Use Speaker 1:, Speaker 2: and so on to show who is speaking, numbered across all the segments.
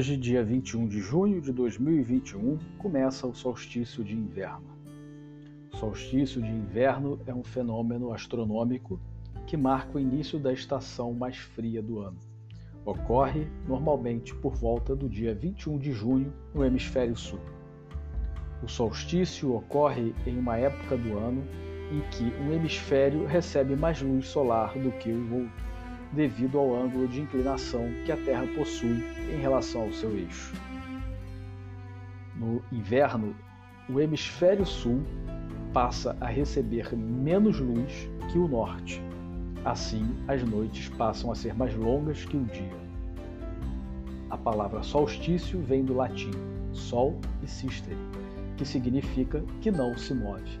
Speaker 1: Hoje, dia 21 de junho de 2021, começa o solstício de inverno. O solstício de inverno é um fenômeno astronômico que marca o início da estação mais fria do ano. Ocorre normalmente por volta do dia 21 de junho no hemisfério sul. O solstício ocorre em uma época do ano em que um hemisfério recebe mais luz solar do que o outro devido ao ângulo de inclinação que a Terra possui em relação ao seu eixo. No inverno, o hemisfério sul passa a receber menos luz que o norte. Assim, as noites passam a ser mais longas que o dia. A palavra solstício vem do latim sol e sistere, que significa que não se move.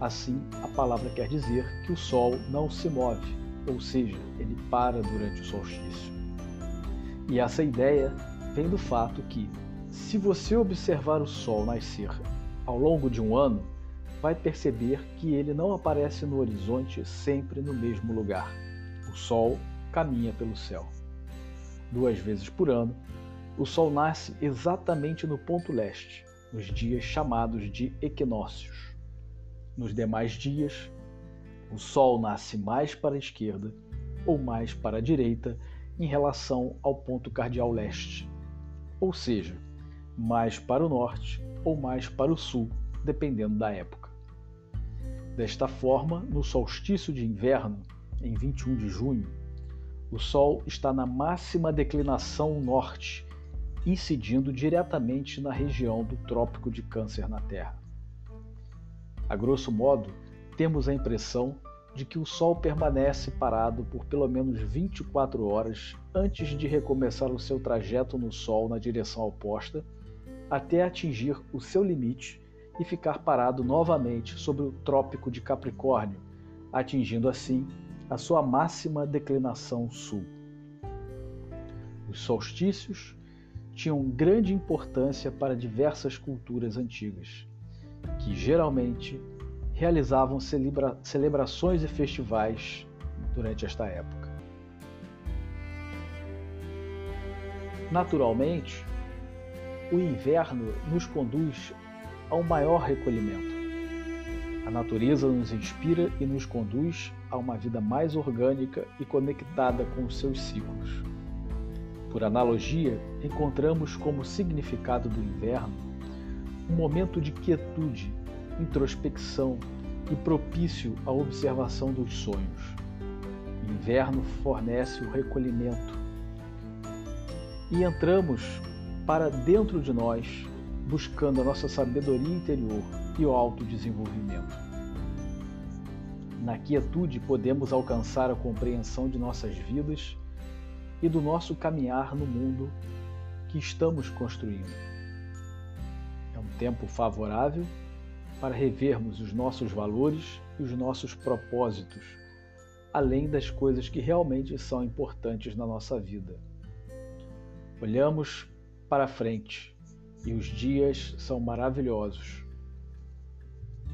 Speaker 1: Assim, a palavra quer dizer que o sol não se move, ou seja, ele para durante o solstício. E essa ideia vem do fato que, se você observar o Sol nascer ao longo de um ano, vai perceber que ele não aparece no horizonte sempre no mesmo lugar. O Sol caminha pelo céu. Duas vezes por ano, o Sol nasce exatamente no ponto leste, nos dias chamados de equinócios. Nos demais dias, o Sol nasce mais para a esquerda ou mais para a direita em relação ao ponto cardial leste, ou seja, mais para o norte ou mais para o sul, dependendo da época. Desta forma, no solstício de inverno, em 21 de junho, o Sol está na máxima declinação norte, incidindo diretamente na região do Trópico de Câncer na Terra. A grosso modo, temos a impressão de que o Sol permanece parado por pelo menos 24 horas antes de recomeçar o seu trajeto no Sol na direção oposta, até atingir o seu limite e ficar parado novamente sobre o Trópico de Capricórnio, atingindo assim a sua máxima declinação sul. Os solstícios tinham grande importância para diversas culturas antigas, que geralmente realizavam celebra celebrações e festivais durante esta época. Naturalmente, o inverno nos conduz a um maior recolhimento. A natureza nos inspira e nos conduz a uma vida mais orgânica e conectada com os seus ciclos. Por analogia, encontramos como significado do inverno um momento de quietude introspecção e propício à observação dos sonhos. O inverno fornece o recolhimento. E entramos para dentro de nós, buscando a nossa sabedoria interior e o autodesenvolvimento. Na quietude podemos alcançar a compreensão de nossas vidas e do nosso caminhar no mundo que estamos construindo. É um tempo favorável para revermos os nossos valores e os nossos propósitos, além das coisas que realmente são importantes na nossa vida. Olhamos para frente e os dias são maravilhosos.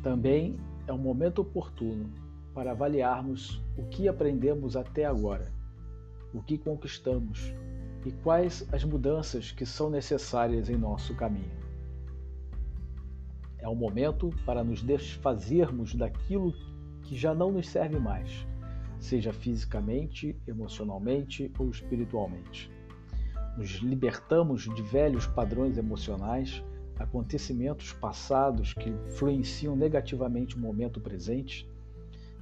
Speaker 1: Também é um momento oportuno para avaliarmos o que aprendemos até agora, o que conquistamos e quais as mudanças que são necessárias em nosso caminho. É um momento para nos desfazermos daquilo que já não nos serve mais, seja fisicamente, emocionalmente ou espiritualmente. Nos libertamos de velhos padrões emocionais, acontecimentos passados que influenciam negativamente o momento presente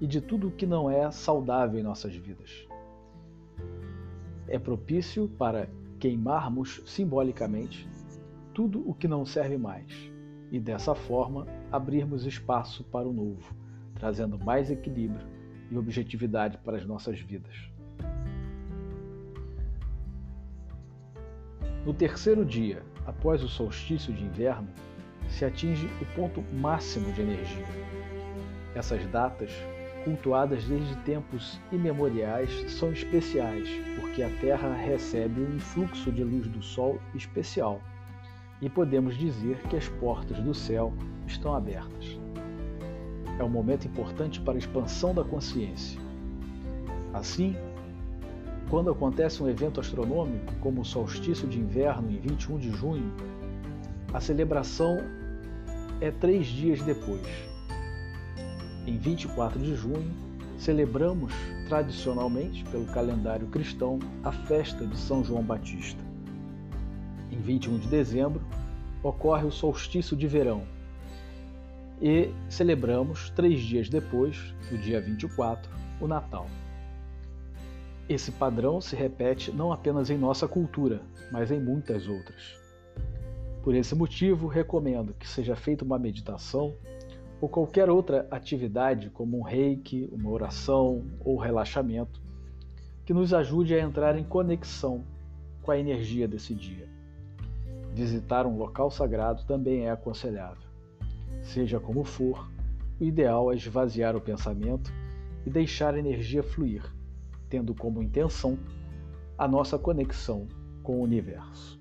Speaker 1: e de tudo o que não é saudável em nossas vidas. É propício para queimarmos simbolicamente tudo o que não serve mais e dessa forma abrirmos espaço para o novo, trazendo mais equilíbrio e objetividade para as nossas vidas. No terceiro dia, após o solstício de inverno, se atinge o ponto máximo de energia. Essas datas, cultuadas desde tempos imemoriais, são especiais porque a Terra recebe um influxo de luz do Sol especial e podemos dizer que as portas do céu estão abertas. É um momento importante para a expansão da consciência. Assim, quando acontece um evento astronômico, como o solstício de inverno em 21 de junho, a celebração é três dias depois. Em 24 de junho, celebramos tradicionalmente, pelo calendário cristão, a festa de São João Batista. Em 21 de dezembro, ocorre o solstício de verão e celebramos três dias depois, no dia 24, o Natal. Esse padrão se repete não apenas em nossa cultura, mas em muitas outras. Por esse motivo, recomendo que seja feita uma meditação ou qualquer outra atividade, como um reiki, uma oração ou relaxamento, que nos ajude a entrar em conexão com a energia desse dia. Visitar um local sagrado também é aconselhável. Seja como for, o ideal é esvaziar o pensamento e deixar a energia fluir, tendo como intenção a nossa conexão com o universo.